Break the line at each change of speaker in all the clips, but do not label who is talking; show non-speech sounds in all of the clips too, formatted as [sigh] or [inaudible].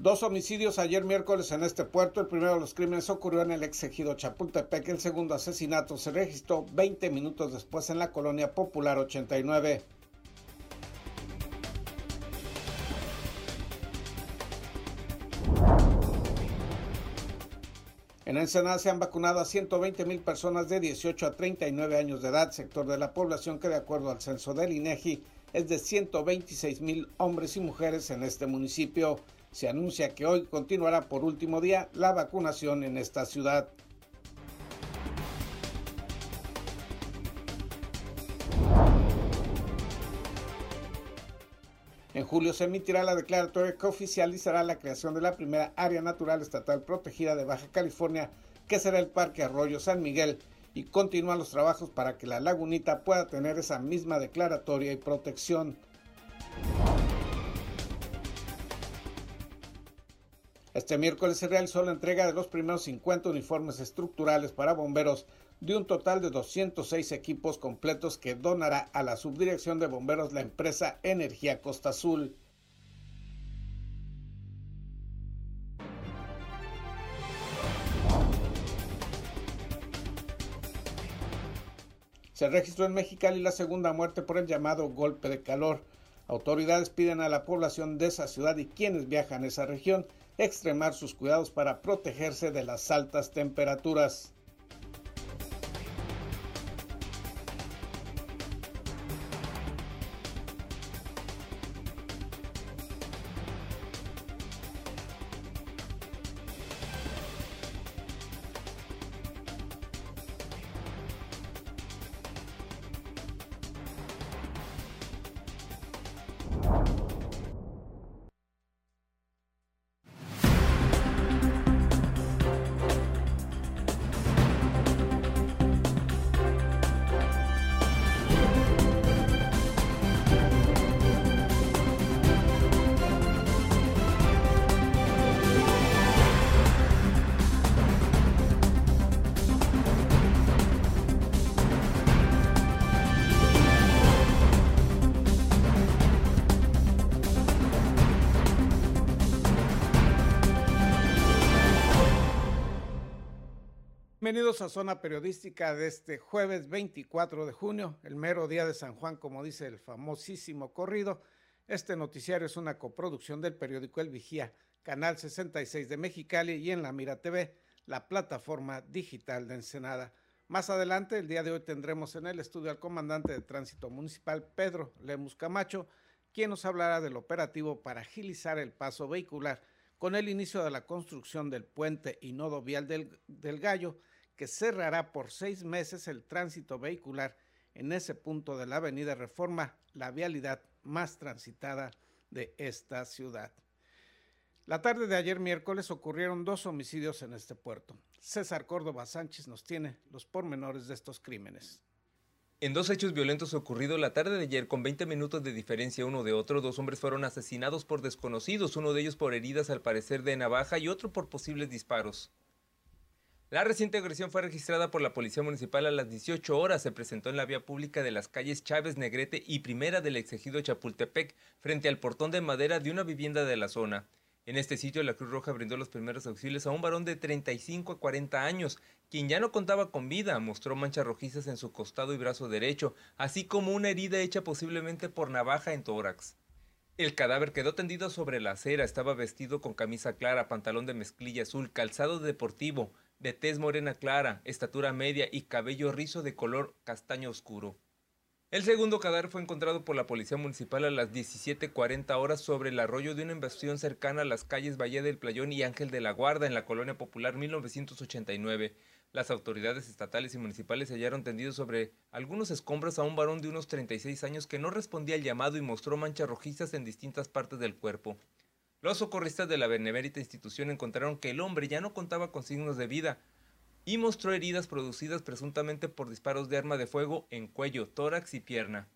Dos homicidios ayer miércoles en este puerto. El primero de los crímenes ocurrió en el exegido Chapultepec. El segundo asesinato se registró 20 minutos después en la colonia Popular 89. En Ensenada se han vacunado a 120 mil personas de 18 a 39 años de edad, sector de la población que de acuerdo al censo del INEGI es de 126 mil hombres y mujeres en este municipio. Se anuncia que hoy continuará por último día la vacunación en esta ciudad. En julio se emitirá la declaratoria que oficializará la creación de la primera área natural estatal protegida de Baja California, que será el Parque Arroyo San Miguel, y continúan los trabajos para que la lagunita pueda tener esa misma declaratoria y protección. Este miércoles se realizó la entrega de los primeros 50 uniformes estructurales para bomberos de un total de 206 equipos completos que donará a la Subdirección de Bomberos la empresa Energía Costa Azul. Se registró en Mexicali la segunda muerte por el llamado golpe de calor. Autoridades piden a la población de esa ciudad y quienes viajan a esa región extremar sus cuidados para protegerse de las altas temperaturas. Bienvenidos a Zona Periodística de este jueves 24 de junio, el mero día de San Juan, como dice el famosísimo corrido. Este noticiario es una coproducción del periódico El Vigía, Canal 66 de Mexicali y en La Mira TV, la plataforma digital de Ensenada. Más adelante, el día de hoy, tendremos en el estudio al comandante de tránsito municipal, Pedro Lemus Camacho, quien nos hablará del operativo para agilizar el paso vehicular con el inicio de la construcción del puente y nodo vial del, del Gallo que cerrará por seis meses el tránsito vehicular en ese punto de la Avenida Reforma, la vialidad más transitada de esta ciudad. La tarde de ayer miércoles ocurrieron dos homicidios en este puerto. César Córdoba Sánchez nos tiene los pormenores de estos crímenes.
En dos hechos violentos ocurridos la tarde de ayer con 20 minutos de diferencia uno de otro, dos hombres fueron asesinados por desconocidos, uno de ellos por heridas al parecer de navaja y otro por posibles disparos. La reciente agresión fue registrada por la Policía Municipal a las 18 horas. Se presentó en la vía pública de las calles Chávez Negrete y Primera del exegido Chapultepec, frente al portón de madera de una vivienda de la zona. En este sitio, la Cruz Roja brindó los primeros auxilios a un varón de 35 a 40 años, quien ya no contaba con vida, mostró manchas rojizas en su costado y brazo derecho, así como una herida hecha posiblemente por navaja en tórax. El cadáver quedó tendido sobre la acera, estaba vestido con camisa clara, pantalón de mezclilla azul, calzado deportivo, de tez morena clara, estatura media y cabello rizo de color castaño oscuro. El segundo cadáver fue encontrado por la Policía Municipal a las 17.40 horas sobre el arroyo de una invasión cercana a las calles Valle del Playón y Ángel de la Guarda en la Colonia Popular 1989. Las autoridades estatales y municipales hallaron tendido sobre algunos escombros a un varón de unos 36 años que no respondía al llamado y mostró manchas rojizas en distintas partes del cuerpo. Los socorristas de la benemérita institución encontraron que el hombre ya no contaba con signos de vida y mostró heridas producidas presuntamente por disparos de arma de fuego en cuello, tórax y pierna.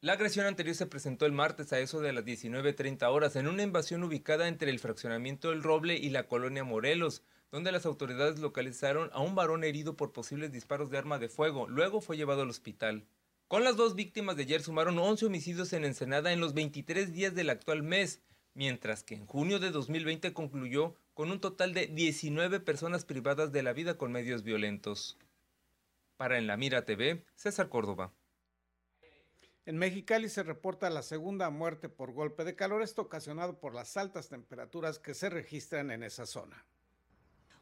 La agresión anterior se presentó el martes a eso de las 19.30 horas en una invasión ubicada entre el fraccionamiento del Roble y la colonia Morelos, donde las autoridades localizaron a un varón herido por posibles disparos de arma de fuego. Luego fue llevado al hospital. Con las dos víctimas de ayer sumaron 11 homicidios en Ensenada en los 23 días del actual mes, mientras que en junio de 2020 concluyó con un total de 19 personas privadas de la vida con medios violentos. Para En la Mira TV, César Córdoba.
En Mexicali se reporta la segunda muerte por golpe de calor, esto ocasionado por las altas temperaturas que se registran en esa zona.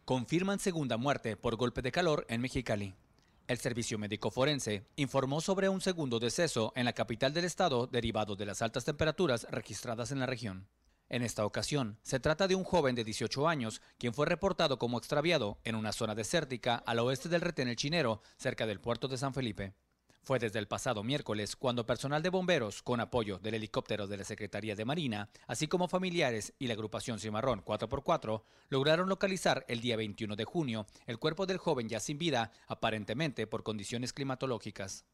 Confirman segunda muerte por golpe de calor en Mexicali. El Servicio Médico Forense informó sobre un segundo deceso en la capital del estado derivado de las altas temperaturas registradas en la región. En esta ocasión, se trata de un joven de 18 años, quien fue reportado como extraviado en una zona desértica al oeste del retén El Chinero, cerca del puerto de San Felipe. Fue desde el pasado miércoles cuando personal de bomberos, con apoyo del helicóptero de la Secretaría de Marina, así como familiares y la agrupación Cimarrón 4x4, lograron localizar el día 21 de junio el cuerpo del joven ya sin vida, aparentemente por condiciones climatológicas.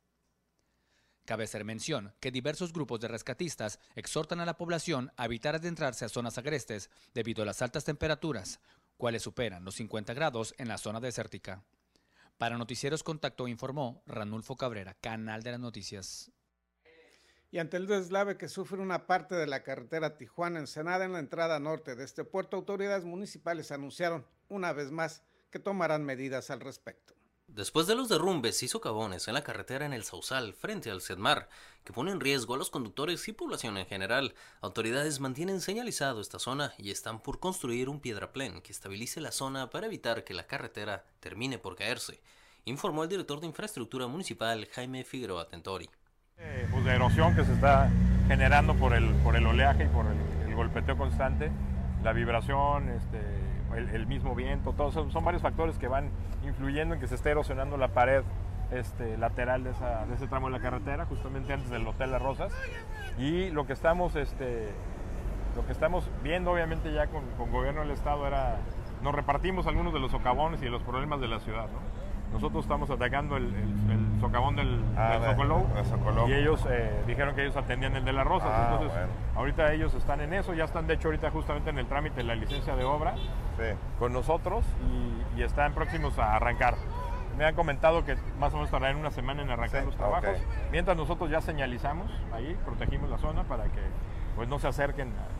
Cabe hacer mención que diversos grupos de rescatistas exhortan a la población a evitar adentrarse a zonas agrestes debido a las altas temperaturas, cuales superan los 50 grados en la zona desértica. Para Noticieros Contacto informó Ranulfo Cabrera, Canal de las Noticias.
Y ante el deslave que sufre una parte de la carretera Tijuana-Ensenada en la entrada norte de este puerto, autoridades municipales anunciaron una vez más que tomarán medidas al respecto.
Después de los derrumbes y socavones en la carretera en el Sausal frente al Sedmar, que pone en riesgo a los conductores y población en general, autoridades mantienen señalizado esta zona y están por construir un piedraplén que estabilice la zona para evitar que la carretera termine por caerse, informó el director de infraestructura municipal Jaime Figueroa Tentori.
Eh, pues de erosión que se está generando por el, por el oleaje y por el golpeteo constante, la vibración, este, el, mismo viento, todos son, son, varios factores que van influyendo en que se esté erosionando la pared este, lateral de, esa, de, ese tramo de la carretera, justamente antes del Hotel Las Rosas. Y lo que estamos, este, lo que estamos viendo, obviamente, ya con, con gobierno del Estado era, nos repartimos algunos de los socavones y de los problemas de la ciudad. ¿no? Nosotros estamos atacando el, el, el socavón del, ah, del Socoló, y ellos eh, dijeron que ellos atendían el de las Rosas. Ah, Entonces, bueno. ahorita ellos están en eso, ya están de hecho ahorita justamente en el trámite de la licencia de obra sí. con nosotros y, y, están próximos a arrancar. Me han comentado que más o menos tardarán una semana en arrancar sí, los trabajos, okay. mientras nosotros ya señalizamos ahí, protegimos la zona para que pues no se acerquen a,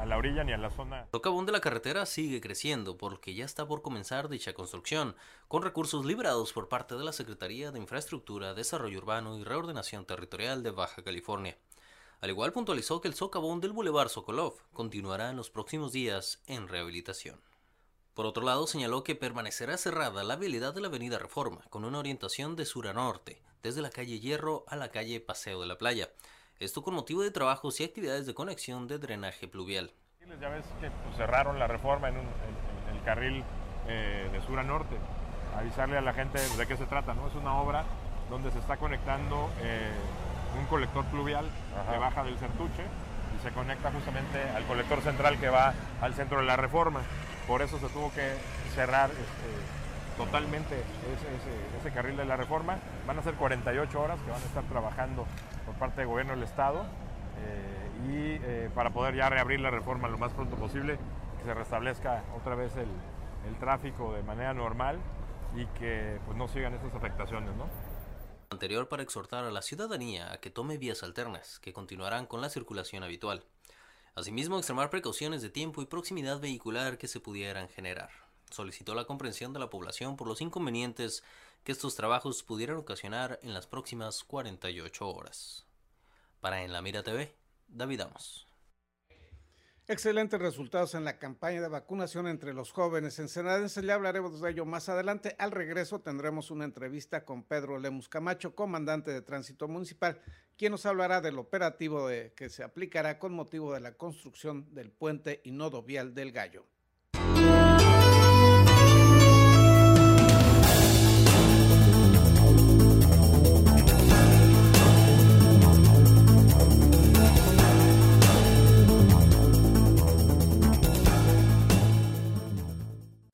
a la orilla ni a la zona.
Socavón de la carretera sigue creciendo porque ya está por comenzar dicha construcción, con recursos liberados por parte de la Secretaría de Infraestructura, Desarrollo Urbano y Reordenación Territorial de Baja California. Al igual puntualizó que el socavón del Boulevard Sokolov continuará en los próximos días en rehabilitación. Por otro lado, señaló que permanecerá cerrada la vialidad de la Avenida Reforma, con una orientación de sur a norte, desde la calle Hierro a la calle Paseo de la Playa, esto con motivo de trabajos y actividades de conexión de drenaje pluvial.
Ya ves que pues, cerraron la reforma en, un, en, en el carril eh, de sur a norte. Avisarle a la gente de qué se trata, ¿no? Es una obra donde se está conectando eh, un colector pluvial Ajá. que baja del Certuche y se conecta justamente al colector central que va al centro de la reforma. Por eso se tuvo que cerrar este, totalmente ese, carril de la reforma. Van a ser 48 horas que van a estar trabajando por parte del gobierno del Estado eh, y eh, para poder ya reabrir la reforma lo más pronto posible, que se restablezca otra vez el, el tráfico de manera normal y que pues, no sigan estas afectaciones. ¿no?
Anterior para exhortar a la ciudadanía a que tome vías alternas que continuarán con la circulación habitual. Asimismo, extremar precauciones de tiempo y proximidad vehicular que se pudieran generar. Solicitó la comprensión de la población por los inconvenientes que estos trabajos pudieran ocasionar en las próximas 48 horas. Para En la Mira TV, David Amos.
Excelentes resultados en la campaña de vacunación entre los jóvenes ensenadenses. Le hablaremos de ello más adelante. Al regreso tendremos una entrevista con Pedro Lemus Camacho, comandante de Tránsito Municipal, quien nos hablará del operativo que se aplicará con motivo de la construcción del puente y nodo vial del Gallo.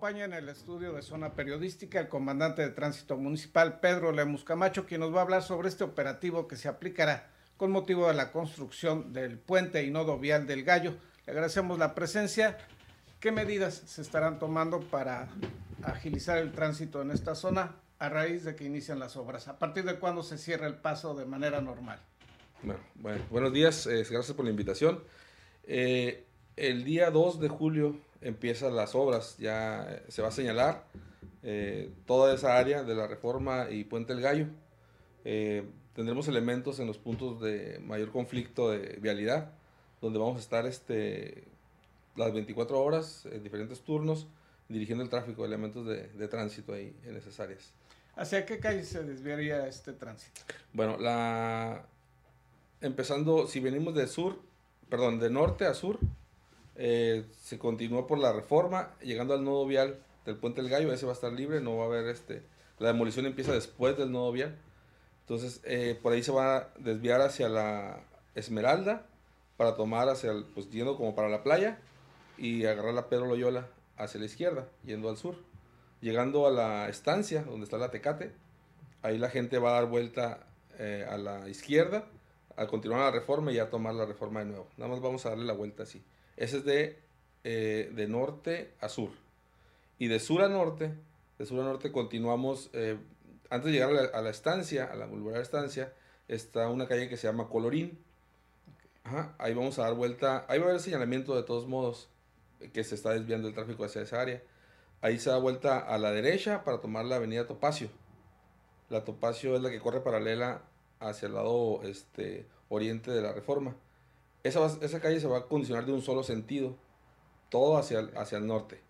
Acompaña en el estudio de zona periodística el comandante de tránsito municipal Pedro Lemus Camacho, quien nos va a hablar sobre este operativo que se aplicará con motivo de la construcción del puente y nodo vial del Gallo. Le agradecemos la presencia. ¿Qué medidas se estarán tomando para agilizar el tránsito en esta zona a raíz de que inician las obras? ¿A partir de cuándo se cierra el paso de manera normal?
Bueno, bueno buenos días, eh, gracias por la invitación. Eh, el día 2 de julio empiezan las obras, ya se va a señalar eh, toda esa área de la reforma y Puente el Gallo. Eh, tendremos elementos en los puntos de mayor conflicto de vialidad, donde vamos a estar este, las 24 horas en diferentes turnos dirigiendo el tráfico, elementos de, de tránsito ahí en esas áreas.
¿Hacia qué calle se desviaría este tránsito?
Bueno, la empezando, si venimos de sur, perdón, de norte a sur, eh, se continúa por la reforma, llegando al nodo vial del Puente del Gallo, ese va a estar libre, no va a haber este, la demolición empieza después del nodo vial. Entonces, eh, por ahí se va a desviar hacia la Esmeralda para tomar hacia el, pues yendo como para la playa y agarrar la Pedro Loyola hacia la izquierda, yendo al sur. Llegando a la estancia donde está la Tecate, ahí la gente va a dar vuelta eh, a la izquierda, a continuar la reforma y a tomar la reforma de nuevo. Nada más vamos a darle la vuelta así. Ese es de, eh, de norte a sur. Y de sur a norte, de sur a norte continuamos, eh, antes de llegar a la, a la estancia, a la Boulevard Estancia, está una calle que se llama Colorín. Ajá, ahí vamos a dar vuelta, ahí va a haber señalamiento de todos modos, que se está desviando el tráfico hacia esa área. Ahí se da vuelta a la derecha para tomar la avenida Topacio. La Topacio es la que corre paralela hacia el lado este, oriente de la reforma. Esa, esa calle se va a condicionar de un solo sentido, todo hacia el, hacia el norte.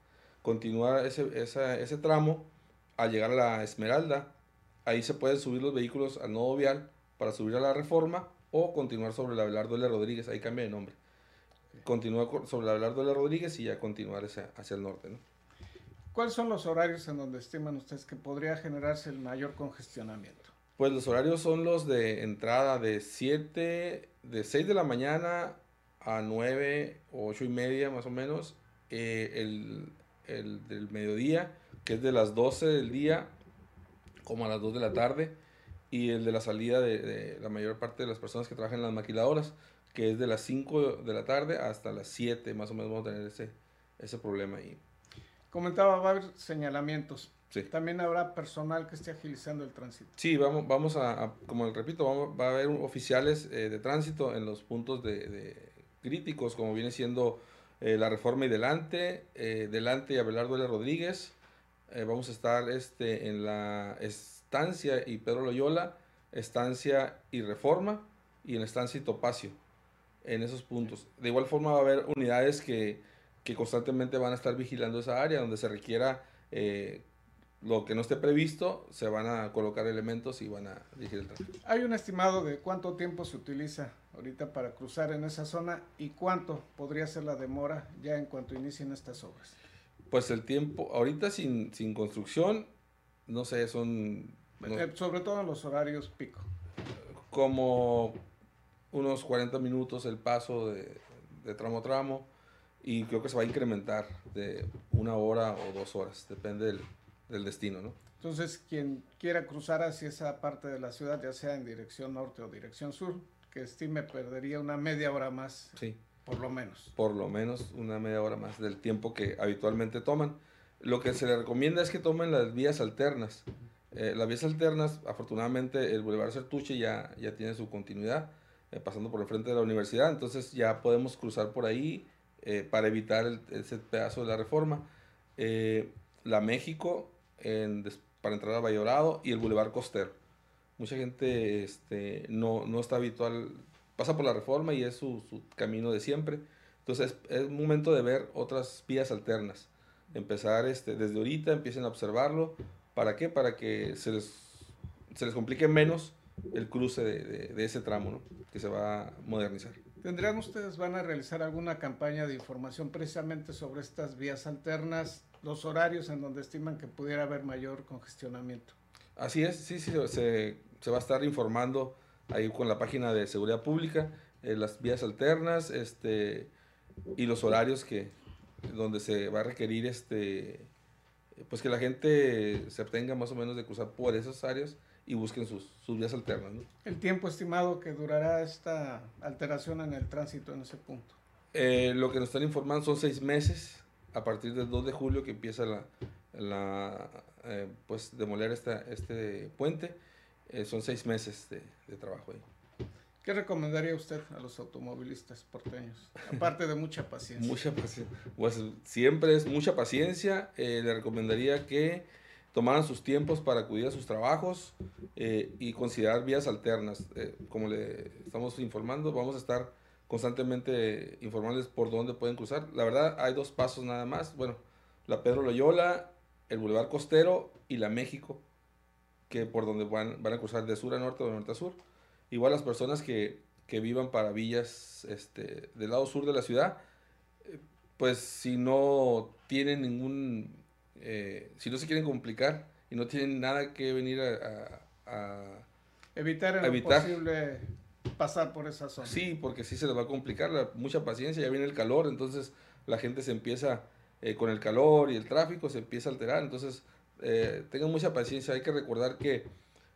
Continuar ese, ese tramo al llegar a la Esmeralda, ahí se pueden subir los vehículos al nodo vial para subir a la reforma o continuar sobre la Abelardo L. Rodríguez, ahí cambia de nombre. Continúa co- sobre la Abelardo L. Rodríguez y ya continuar hacia, hacia el norte. ¿no?
¿Cuáles son los horarios en donde estiman ustedes que podría generarse el mayor congestionamiento?
Pues los horarios son los de entrada de 7, de 6 de la mañana a 9 o 8 y media más o menos. eh, el, el del mediodía, que es de las 12 del día como a las 2 de la tarde. Y el de la salida de, de la mayor parte de las personas que trabajan en las maquiladoras, que es de las 5 de la tarde hasta las 7 más o menos vamos a tener ese, ese problema ahí.
Comentaba, va a haber señalamientos.
Sí.
También habrá personal que esté agilizando el tránsito.
Sí, vamos, vamos a, a- como repito, vamos- va a haber oficiales eh, de tránsito en los puntos de, de críticos, como viene siendo eh, la Reforma y Delante, eh, Delante y Abelardo L. Rodríguez. Vamos a estar este, en la Estancia y Pedro Loyola, Estancia y Reforma, y en la Estancia y Topacio, en esos puntos. De igual forma va a haber unidades que, que constantemente van a estar vigilando esa área, donde se requiera eh, lo que no esté previsto, se van a colocar elementos y van a dirigir el tráfico.
¿Hay un estimado de cuánto tiempo se utiliza ahorita para cruzar en esa zona y cuánto podría ser la demora ya en cuanto inicien estas obras?
Pues el tiempo, ahorita sin, sin construcción, no sé, son no-
Eh, sobre todo en los horarios pico.
como unos 40 minutos el paso de, de tramo a tramo y creo que se va a incrementar de una hora o dos horas, depende del, del destino, ¿no?
Entonces, quien quiera cruzar hacia esa parte de la ciudad, ya sea en dirección norte o dirección sur, que estime perdería una media hora más,
Sí.
por lo menos.
por lo menos una media hora más del tiempo que habitualmente toman. Lo que se le recomienda es que tomen las vías alternas. Eh, las vías alternas, afortunadamente, el Boulevard Certuche ya, ya tiene su continuidad, eh, pasando por el frente de la universidad, entonces ya podemos cruzar por ahí eh, para evitar el- ese pedazo de la reforma. Eh, la México, para entrar a Valladolid, y el Boulevard Costero. Mucha gente este, no, no está habitual, pasa por la reforma y es su, su camino de siempre. Entonces es, es momento de ver otras vías alternas. Empezar este, desde ahorita, empiecen a observarlo. ¿Para qué? Para que se les, se les complique menos el cruce de, de- de ese tramo, ¿no? que se va a modernizar.
¿Tendrán ustedes, van a realizar alguna campaña de información precisamente sobre estas vías alternas, los horarios en donde estiman que pudiera haber mayor congestionamiento?
Así es, sí, sí, se, se va a estar informando ahí con la página de seguridad pública, eh, las vías alternas este, y los horarios que, donde se va a requerir este, pues que la gente se abstenga más o menos de cruzar por esas áreas y busquen sus, sus vías alternas. ¿no?
El tiempo estimado que durará esta alteración en el tránsito en ese punto.
Eh, lo que nos están informando son seis meses a partir del 2 de julio que empieza la, la eh, pues demoler esta, este puente. Eh, son seis meses de, de trabajo ahí.
¿Qué recomendaría usted a los automovilistas porteños? Aparte de mucha paciencia.
Mucha paciencia. Pues siempre es mucha paciencia. Eh, le recomendaría que tomaran sus tiempos para acudir a sus trabajos eh, y considerar vías alternas. Eh, como le estamos informando, vamos a estar constantemente informándoles por dónde pueden cruzar. La verdad, hay dos pasos nada más. Bueno, la Pedro Loyola, el Boulevard Costero y la México, que por donde van, van a cruzar de sur a norte o de norte a sur. Igual las personas que, que vivan para villas este, del lado sur de la ciudad, eh, pues si no tienen ningún, eh, si no se quieren complicar y no tienen nada que venir a, a- a
Evitar en
Evitar.
posible pasar por esa zona.
Sí, porque sí se les va a complicar, mucha paciencia, ya viene el calor, entonces la gente se empieza, eh, con el calor y el tráfico, se empieza a alterar, entonces eh, tengan mucha paciencia, hay que recordar que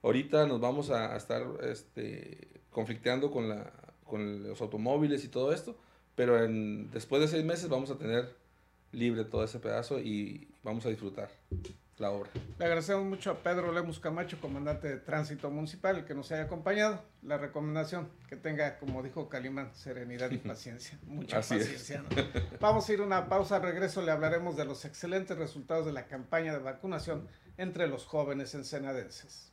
ahorita nos vamos a, a estar este, conflicteando con, la, con los automóviles y todo esto, pero en, después de seis meses vamos a tener libre todo ese pedazo y vamos a disfrutar la obra.
Le agradecemos mucho a Pedro Lemus Camacho, comandante de Tránsito Municipal, que nos haya acompañado. La recomendación, que tenga, como dijo Calimán, serenidad y [laughs] paciencia. Mucha
Así
paciencia. ¿no? Vamos a ir a una pausa. Al regreso le hablaremos de los excelentes resultados de la campaña de vacunación entre los jóvenes ensenadenses.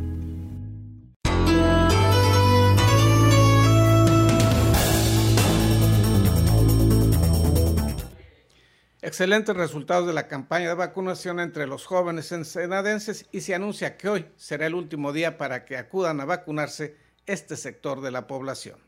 Excelentes resultados de la campaña de vacunación entre los jóvenes ensenadenses y se anuncia que hoy será el último día para que acudan a vacunarse este sector de la población.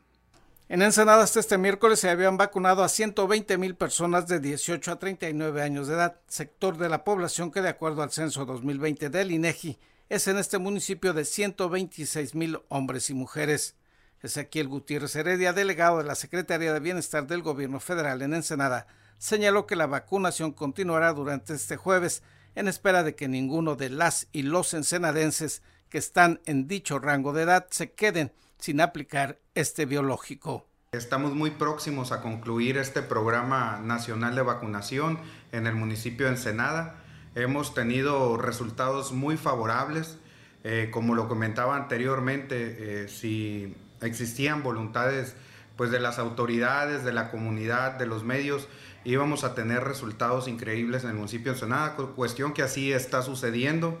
En Ensenada hasta este miércoles se habían vacunado a 120 mil personas de 18 a 39 años de edad, sector de la población que de acuerdo al censo 2020 del INEGI es en este municipio de 126 mil hombres y mujeres. Ezequiel Gutiérrez Heredia, delegado de la Secretaría de Bienestar del Gobierno Federal en Ensenada, señaló que la vacunación continuará durante este jueves en espera de que ninguno de las y los ensenadenses que están en dicho rango de edad se queden sin aplicar este biológico.
Estamos muy próximos a concluir este programa nacional de vacunación en el municipio de Ensenada. Hemos tenido resultados muy favorables. Eh, como lo comentaba anteriormente, eh, si existían voluntades pues, de las autoridades, de la comunidad, de los medios, íbamos a tener resultados increíbles en el municipio de Ensenada, cuestión que así está sucediendo.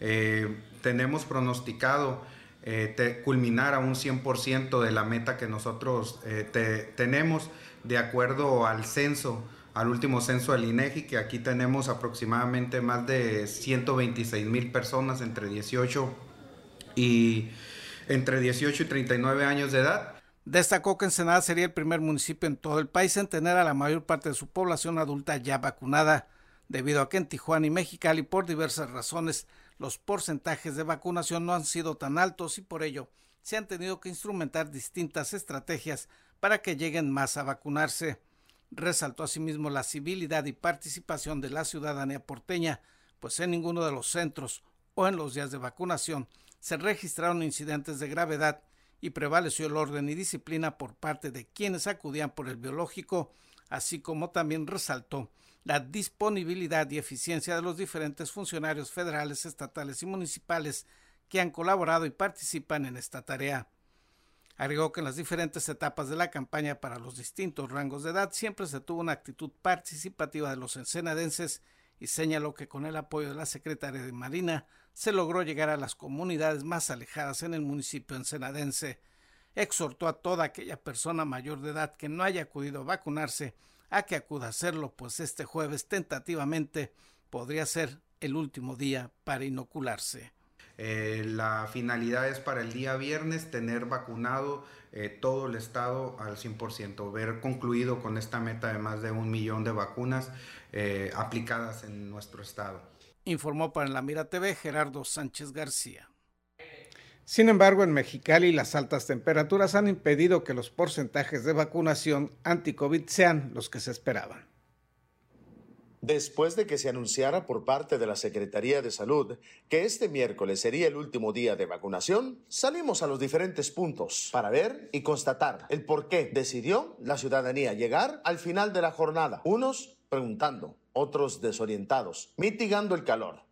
Eh, tenemos pronosticado eh, culminar a un 100% de la meta que nosotros eh, te, tenemos de acuerdo al censo, al último censo del INEGI, que aquí tenemos aproximadamente más de 126 mil personas entre 18 y entre 18 y 39 años de edad.
Destacó que Ensenada sería el primer municipio en todo el país en tener a la mayor parte de su población adulta ya vacunada, debido a que en Tijuana y Mexicali, por diversas razones, los porcentajes de vacunación no han sido tan altos y por ello se han tenido que instrumentar distintas estrategias para que lleguen más a vacunarse. Resaltó asimismo la civilidad y participación de la ciudadanía porteña, pues en ninguno de los centros o en los días de vacunación se registraron incidentes de gravedad y prevaleció el orden y disciplina por parte de quienes acudían por el biológico, así como también resaltó la disponibilidad y eficiencia de los diferentes funcionarios federales, estatales y municipales que han colaborado y participan en esta tarea. Agregó que en las diferentes etapas de la campaña para los distintos rangos de edad siempre se tuvo una actitud participativa de los ensenadenses y señaló que con el apoyo de la Secretaría de Marina se logró llegar a las comunidades más alejadas en el municipio ensenadense. Exhortó a toda aquella persona mayor de edad que no haya acudido a vacunarse a que acuda a hacerlo, pues este jueves tentativamente podría ser el último día para inocularse.
Eh, la finalidad es para el día viernes tener vacunado eh, todo el estado al 100%, ver concluido con esta meta de más de un millón de vacunas eh, aplicadas en nuestro estado.
Informó para la Mira TV Gerardo Sánchez García. Sin embargo, en Mexicali las altas temperaturas han impedido que los porcentajes de vacunación anti-COVID sean los que se esperaban.
Después de que se anunciara por parte de la Secretaría de Salud que este miércoles sería el último día de vacunación, salimos a los diferentes puntos para ver y constatar el por qué decidió la ciudadanía llegar al final de la jornada. Unos preguntando, otros desorientados, mitigando el calor.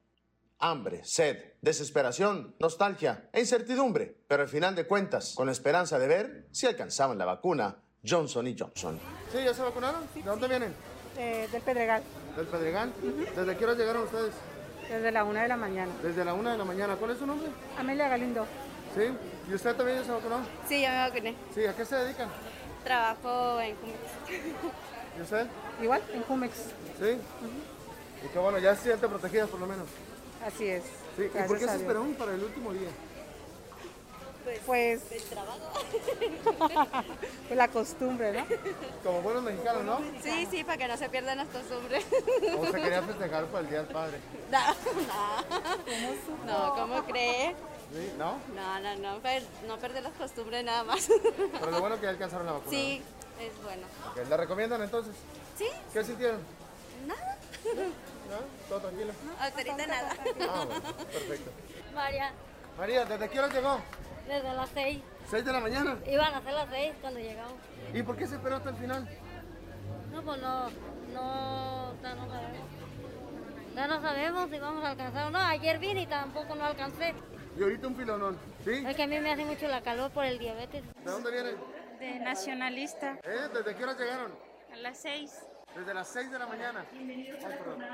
Hambre, sed, desesperación, nostalgia e incertidumbre, pero al final de cuentas, con la esperanza de ver si alcanzaban la vacuna Johnson y Johnson.
¿Sí, ya se vacunaron? ¿De dónde vienen?
Eh, del Pedregal.
¿Del Pedregal? ¿Desde qué hora llegaron ustedes?
Desde la una de la mañana.
Desde la una de la mañana. ¿Cuál es su nombre?
Amelia Galindo.
¿Sí? ¿Y usted también ya se vacunó?
Sí, ya me vacuné.
Sí, ¿a qué se dedican?
Trabajo en. [laughs]
¿Y usted?
Igual, en Jumex.
¿Sí? Y que bueno, ya se sienten protegidas por lo menos.
Así es.
Sí. ¿Y por qué se esperaron para el último día?
Pues, [laughs]
pues
la costumbre, ¿no?
Como buenos mexicanos, ¿no?
Sí, sí, para que no se pierdan las costumbres.
¿O se quería festejar por el Día del Padre?
No, no. No, ¿cómo cree?
¿Sí? ¿No?
No, no, no, no perder las costumbres nada más.
Pero lo bueno que ya alcanzaron la vacuna.
Sí, es bueno.
Okay, ¿La recomiendan entonces?
Sí.
¿Qué sintieron?
Nada. [laughs]
¿No? ¿Todo tranquilo?
No, ahorita nada.
Ah, bueno, perfecto.
María.
María, ¿desde qué hora llegó?
Desde las seis.
¿Seis de la mañana?
Iban a ser las seis cuando llegamos.
¿Y por qué se esperó hasta el final?
No, pues no, no, ya no sabemos. Ya no sabemos si vamos a alcanzar o no. Ayer vine y tampoco no alcancé.
¿Y ahorita un filonón? ¿Sí?
Es que a mí me hace mucho la calor por el diabetes.
¿De dónde vienen?
De nacionalista.
¿Eh? ¿Desde qué hora llegaron?
A las seis.
Desde las 6 de la mañana. Ay, perdón.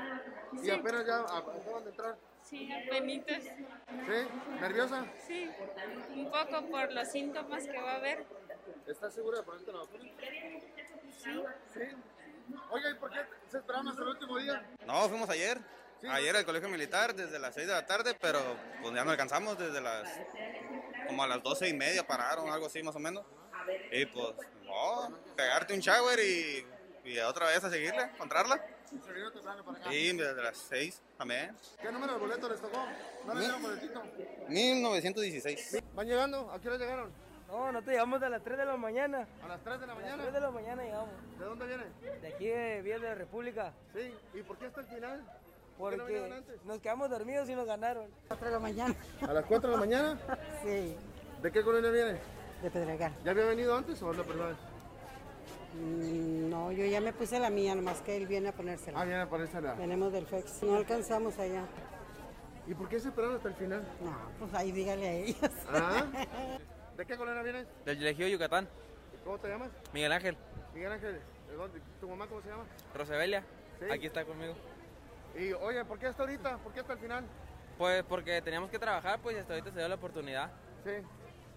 ¿Y apenas ya acaban de entrar?
Sí, penitas.
¿Sí? ¿Nerviosa?
Sí, un poco por los síntomas que va a haber.
¿Estás segura de ponerte la vacuna?
Sí.
¿Sí? Oiga, ¿y por qué se esperaron hasta el último día?
No, fuimos ayer. Ayer al colegio militar desde las 6 de la tarde, pero pues ya no alcanzamos desde las como a las 12 y media pararon, algo así más o menos. Y pues, no, pegarte un shower y y otra vez a seguirle, encontrarla. Sí, desde las 6 también.
¿Qué número de boleto les tocó? ¿No les dieron boletito?
1916.
¿Van llegando? ¿A qué hora llegaron?
No, nosotros llegamos a las 3 de la mañana.
¿A las 3 de la mañana?
A las 3 de la mañana llegamos.
¿De dónde vienen?
De aquí de Vía de la República.
Sí, ¿y por qué hasta el final?
Porque no nos quedamos dormidos y nos ganaron.
A las 4 de la mañana.
¿A las 4 de la mañana?
sí.
¿De qué colonia viene?
De Pedregal.
¿Ya había venido antes o es la primera vez?
Mm, No, yo ya me puse la mía, nomás que él viene a ponérsela.
Ah, viene a ponérsela.
Venimos del FEX. No alcanzamos allá.
¿Y por qué se esperaron hasta el final?
No, pues ahí dígale a ellos.
¿Ah? [laughs] ¿De qué colonia vienes?
Del Ejido Yucatán.
¿Cómo te llamas?
Miguel Ángel.
Miguel Ángel, ¿de dónde? ¿Tu mamá cómo se llama?
Rosebelia.
Sí.
Aquí está conmigo.
Y oye, ¿por qué hasta ahorita? ¿Por qué hasta el final?
Pues porque teníamos que trabajar, pues y hasta ahorita se dio la oportunidad.
Sí.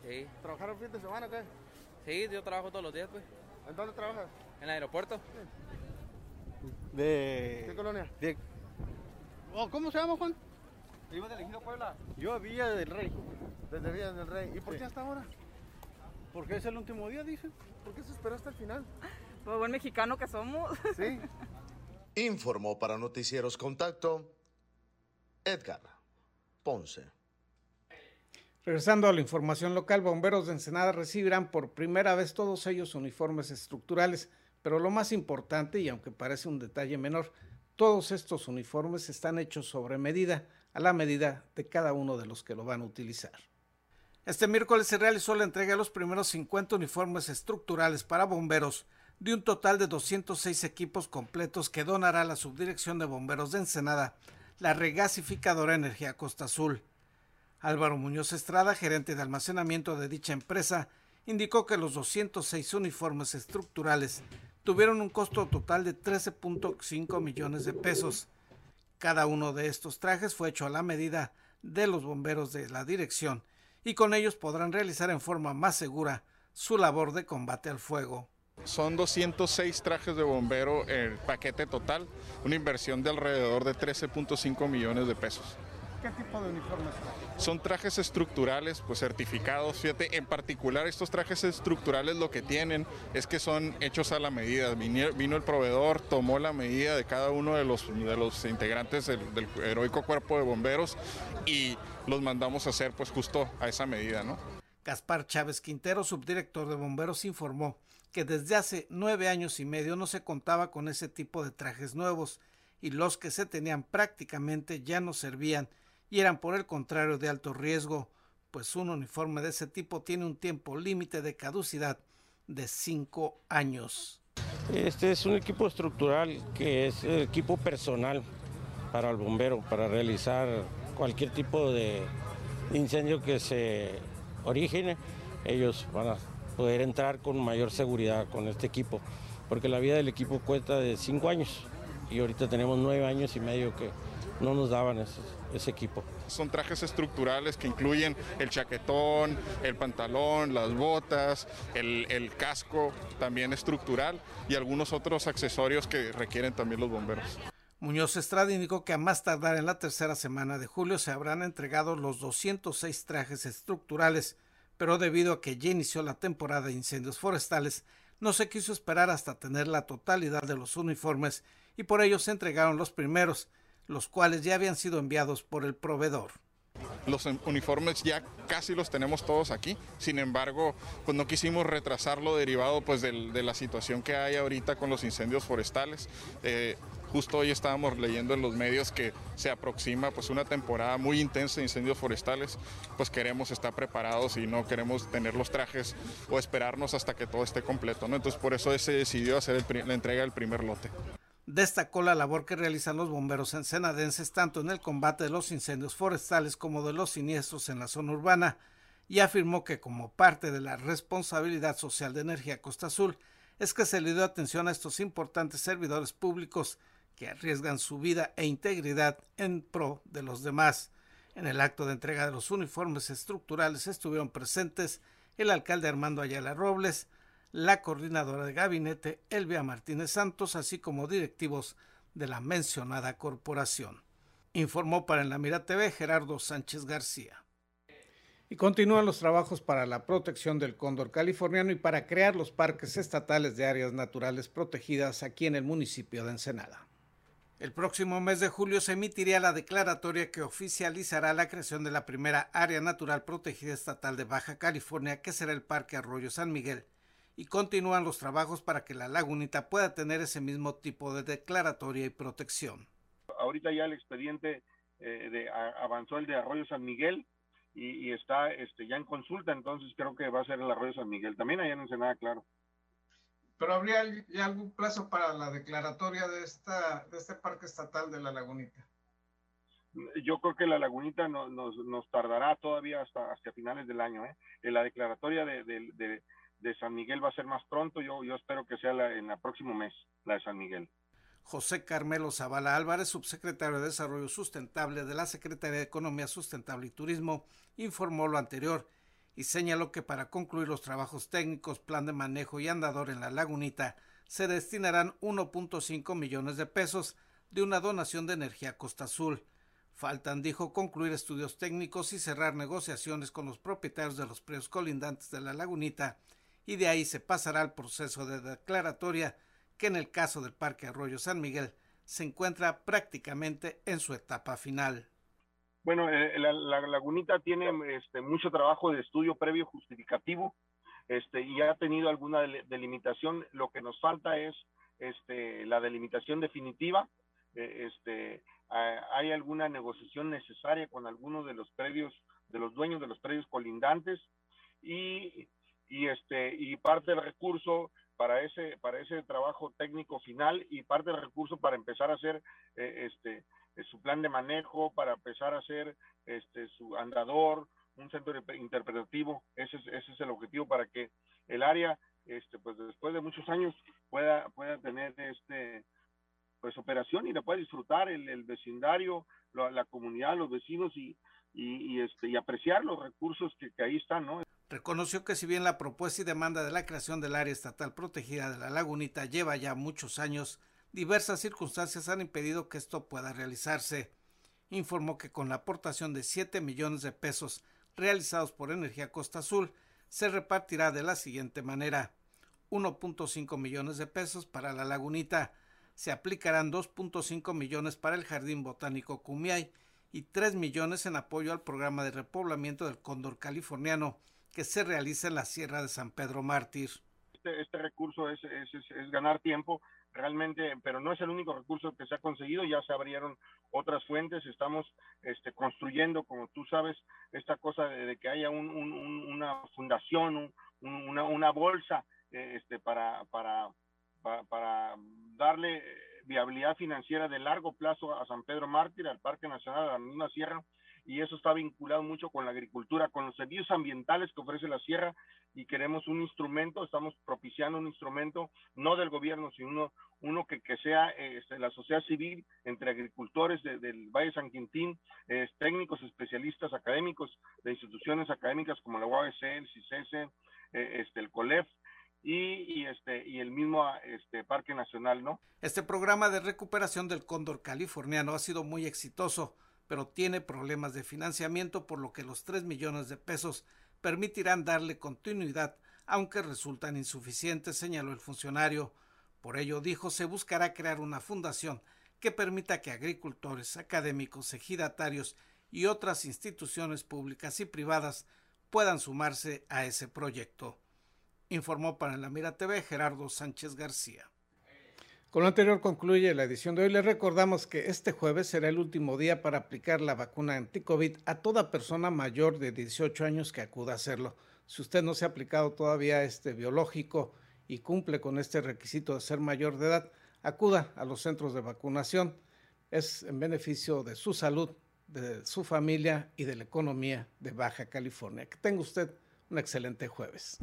Sí.
¿Trabajaron fin de semana o qué?
Sí, yo trabajo todos los días, pues.
¿En dónde trabajas?
En el aeropuerto.
De... ¿Qué colonia?
De...
Oh, ¿Cómo se llama, Juan?
Vivo del Ejido Puebla.
Yo a Villa del Rey. Desde Villa del Rey. ¿Y por qué hasta ahora?
Porque es el último día, dice.
¿Por qué se esperó hasta el final?
Pues buen mexicano que somos.
Sí.
Informó para Noticieros Contacto Edgar Ponce.
Regresando a la información local, bomberos de Ensenada recibirán por primera vez todos ellos uniformes estructurales, pero lo más importante, y aunque parece un detalle menor, todos estos uniformes están hechos sobre medida, a la medida de cada uno de los que lo van a utilizar. Este miércoles se realizó la entrega de los primeros 50 uniformes estructurales para bomberos de un total de 206 equipos completos que donará la Subdirección de Bomberos de Ensenada, la regasificadora Energía Costa Azul. Álvaro Muñoz Estrada, gerente de almacenamiento de dicha empresa, indicó que los 206 uniformes estructurales tuvieron un costo total de 13.5 millones de pesos. Cada uno de estos trajes fue hecho a la medida de los bomberos de la dirección y con ellos podrán realizar en forma más segura su labor de combate al fuego.
Son 206 trajes de bombero el paquete total, una inversión de alrededor de 13.5 millones de pesos.
¿Qué tipo de uniformes
son? trajes estructurales, pues certificados. Fíjate, en particular estos trajes estructurales lo que tienen es que son hechos a la medida. Vino, el proveedor, tomó la medida de cada uno de los, de los integrantes del, del heroico cuerpo de bomberos y los mandamos a hacer pues justo a esa medida, ¿no?
Gaspar Chávez Quintero, subdirector de bomberos, informó que desde hace nueve años y medio no se contaba con ese tipo de trajes nuevos y los que se tenían prácticamente ya no servían y eran por el contrario de alto riesgo, pues un uniforme de ese tipo tiene un tiempo límite de caducidad de cinco años.
Este es un equipo estructural que es el equipo personal para el bombero, para realizar cualquier tipo de incendio que se origine, ellos van a poder entrar con mayor seguridad con este equipo, porque la vida del equipo cuesta de cinco años y ahorita tenemos nueve años y medio que no nos daban ese, equipo.
Son trajes estructurales que incluyen el chaquetón, el pantalón, las botas, el, el casco también estructural y algunos otros accesorios que requieren también los bomberos.
Muñoz Estrada indicó que a más tardar en la tercera semana de julio se habrán entregado los 206 trajes estructurales, pero debido a que ya inició la temporada de incendios forestales, no se quiso esperar hasta tener la totalidad de los uniformes y por ello se entregaron los primeros, los cuales ya habían sido enviados por el proveedor.
Los uniformes ya casi los tenemos todos aquí, sin embargo, pues no quisimos retrasarlo derivado pues de la situación que hay ahorita con los incendios forestales. Eh, Justo hoy estábamos leyendo en los medios que se aproxima pues una temporada muy intensa de incendios forestales, pues queremos estar preparados y no queremos tener los trajes o esperarnos hasta que todo esté completo, ¿no? Entonces por eso se decidió hacer la entrega del primer lote.
Destacó la labor que realizan los bomberos ensenadenses tanto en el combate de los incendios forestales como de los siniestros en la zona urbana y afirmó que como parte de la responsabilidad social de Energía Costa Azul es que se le dio atención a estos importantes servidores públicos que arriesgan su vida e integridad en pro de los demás. En el acto de entrega de los uniformes estructurales estuvieron presentes el alcalde Armando Ayala Robles, la coordinadora de gabinete Elvia Martínez Santos, así como directivos de la mencionada corporación. Informó para En la Mira TV Gerardo Sánchez García. Y continúan los trabajos para la protección del cóndor californiano y para crear los parques estatales de áreas naturales protegidas aquí en el municipio de Ensenada. El próximo mes de julio se emitiría la declaratoria que oficializará la creación de la primera área natural protegida estatal de Baja California, que será el Parque Arroyo San Miguel, y continúan los trabajos para que la lagunita pueda tener ese mismo tipo de declaratoria y protección.
Ahorita ya el expediente eh, de, avanzó el de Arroyo San Miguel y, está este, ya en consulta, entonces creo que va a ser el Arroyo San Miguel. También allá no sé nada claro.
Pero habría ya algún plazo para la declaratoria de, esta, de este parque estatal de la lagunita.
Yo creo que la lagunita nos, nos, tardará todavía hasta, hasta finales del año. ¿eh? La declaratoria de, de, de, San Miguel va a ser más pronto. Yo, yo espero que sea en el próximo mes, la de San Miguel.
José Carmelo Zavala Álvarez, subsecretario de Desarrollo Sustentable de la Secretaría de Economía Sustentable y Turismo, informó lo anterior y señaló que para concluir los trabajos técnicos, plan de manejo y andador en la lagunita, se destinarán 1.5 millones de pesos de una donación de energía Costa Azul. Faltan, dijo, concluir estudios técnicos y cerrar negociaciones con los propietarios de los predios colindantes de la lagunita, y de ahí se pasará al proceso de declaratoria, que en el caso del Parque Arroyo San Miguel se encuentra prácticamente en su etapa final.
Bueno, eh, la, lagunita tiene este, mucho trabajo de estudio previo justificativo este, y ha tenido alguna delimitación. Lo que nos falta es este, la delimitación definitiva. Eh, este, hay alguna negociación necesaria con algunos de los predios de los dueños de los predios colindantes y, y, este, y parte del recurso para ese, para ese trabajo técnico final y parte del recurso para empezar a hacer eh, este, su plan de manejo, para empezar a hacer este, su andador, un centro interpretativo. Ese es, ese es el objetivo para que el área, este, pues después de muchos años, pueda, pueda tener este, pues operación y la pueda disfrutar el, el vecindario, la, la, comunidad, los vecinos y, y, y, este, y apreciar los recursos que, que ahí están, ¿no?
Reconoció que si bien la propuesta y demanda de la creación del área estatal protegida de la lagunita lleva ya muchos años, diversas circunstancias han impedido que esto pueda realizarse. Informó que con la aportación de 7 millones de pesos realizados por Energía Costa Azul, se repartirá de la siguiente manera. 1.5 millones de pesos para la lagunita, se aplicarán 2.5 millones para el Jardín Botánico Cumiay y 3 millones en apoyo al programa de repoblamiento del cóndor californiano, que se realiza en la Sierra de San Pedro Mártir.
Este, este recurso es, ganar tiempo realmente, pero no es el único recurso que se ha conseguido, ya se abrieron otras fuentes, estamos este, construyendo, como tú sabes, esta cosa de, que haya un, un, una fundación, un, una, bolsa eh, este, para, darle viabilidad financiera de largo plazo a San Pedro Mártir, al Parque Nacional, a la misma Sierra, y eso está vinculado mucho con la agricultura, con los servicios ambientales que ofrece la sierra y queremos un instrumento, estamos propiciando un instrumento no del gobierno, sino uno, uno que, que sea este, la sociedad civil entre agricultores de, del Valle San Quintín, técnicos, especialistas académicos de instituciones académicas como la UABC, el CICESE, eh, este, el COLEF, y, y, este y el mismo este Parque Nacional, ¿no?
Este programa de recuperación del cóndor californiano ha sido muy exitoso pero tiene problemas de financiamiento por lo que los 3 millones de pesos permitirán darle continuidad, aunque resultan insuficientes, señaló el funcionario. Por ello, dijo, se buscará crear una fundación que permita que agricultores, académicos, ejidatarios y otras instituciones públicas y privadas puedan sumarse a ese proyecto. Informó para la Mira TV Gerardo Sánchez García. Con lo anterior concluye la edición de hoy. Les recordamos que este jueves será el último día para aplicar la vacuna anti-COVID a toda persona mayor de 18 años que acuda a hacerlo. Si usted no se ha aplicado todavía este biológico y cumple con este requisito de ser mayor de edad, acuda a los centros de vacunación. Es en beneficio de su salud, de su familia y de la economía de Baja California. Que tenga usted un excelente jueves.